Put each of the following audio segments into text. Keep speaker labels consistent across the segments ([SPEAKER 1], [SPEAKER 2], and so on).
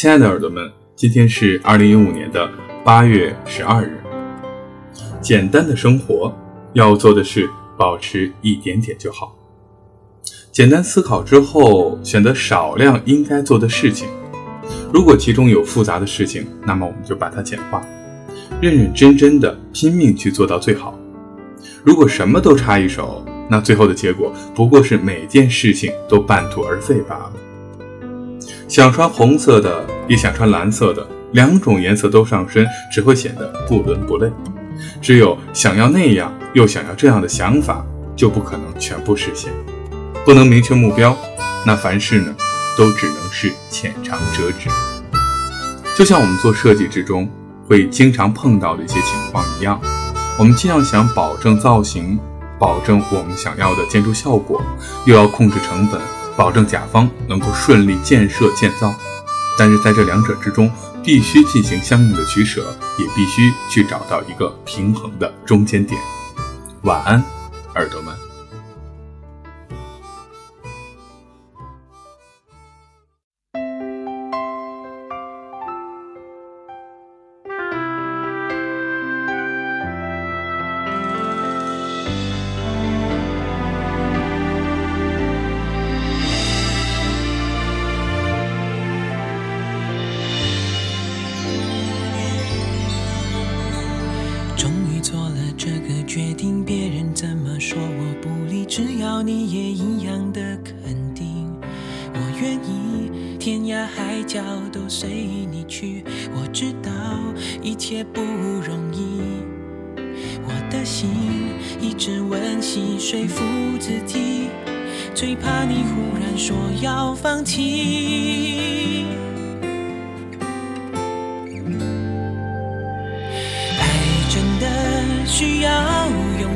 [SPEAKER 1] 亲爱的耳朵们，今天是二零一五年的八月十二日。简单的生活，要做的事保持一点点就好。简单思考之后，选择少量应该做的事情。如果其中有复杂的事情，那么我们就把它简化，认认真真的拼命去做到最好。如果什么都插一手，那最后的结果不过是每件事情都半途而废罢了。想穿红色的，也想穿蓝色的，两种颜色都上身，只会显得不伦不类。只有想要那样又想要这样的想法，就不可能全部实现。不能明确目标，那凡事呢，都只能是浅尝辄止。就像我们做设计之中会经常碰到的一些情况一样，我们既要想保证造型，保证我们想要的建筑效果，又要控制成本，保证甲方能够顺利建设建造。但是在这两者之中，必须进行相应的取舍，也必须去找到一个平衡的中间点。晚安，耳朵们。
[SPEAKER 2] 你也一样的肯定，我愿意天涯海角都随你去。我知道一切不容易，我的心一直温习说服自己，最怕你忽然说要放弃。爱真的需要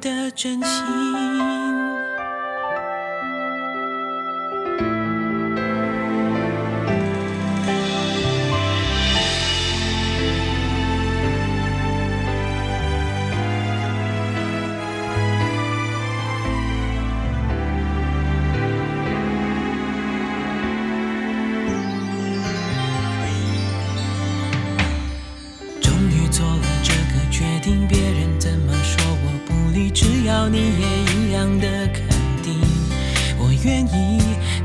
[SPEAKER 2] 的真心。终于做了这个决定。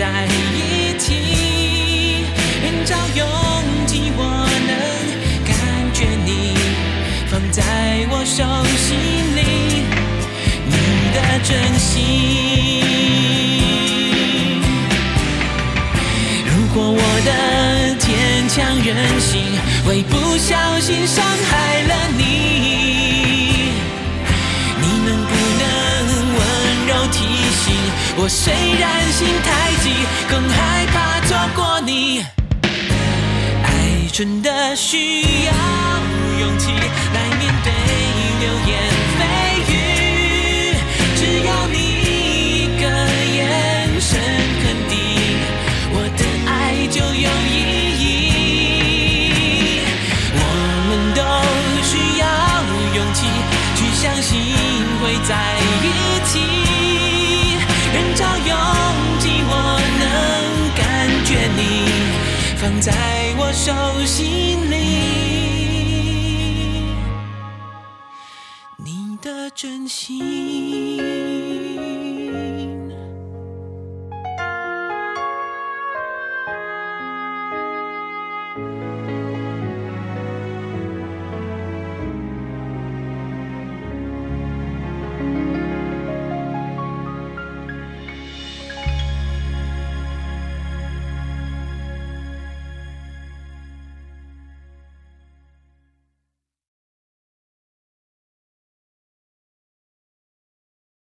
[SPEAKER 2] 在一起。人潮拥挤，我能感觉你放在我手心里，你的真心。如果我的坚强任性会不小心伤害了你，我？虽然心太急，更害怕错过你。爱真的需要勇气放在我手心里，你的真心。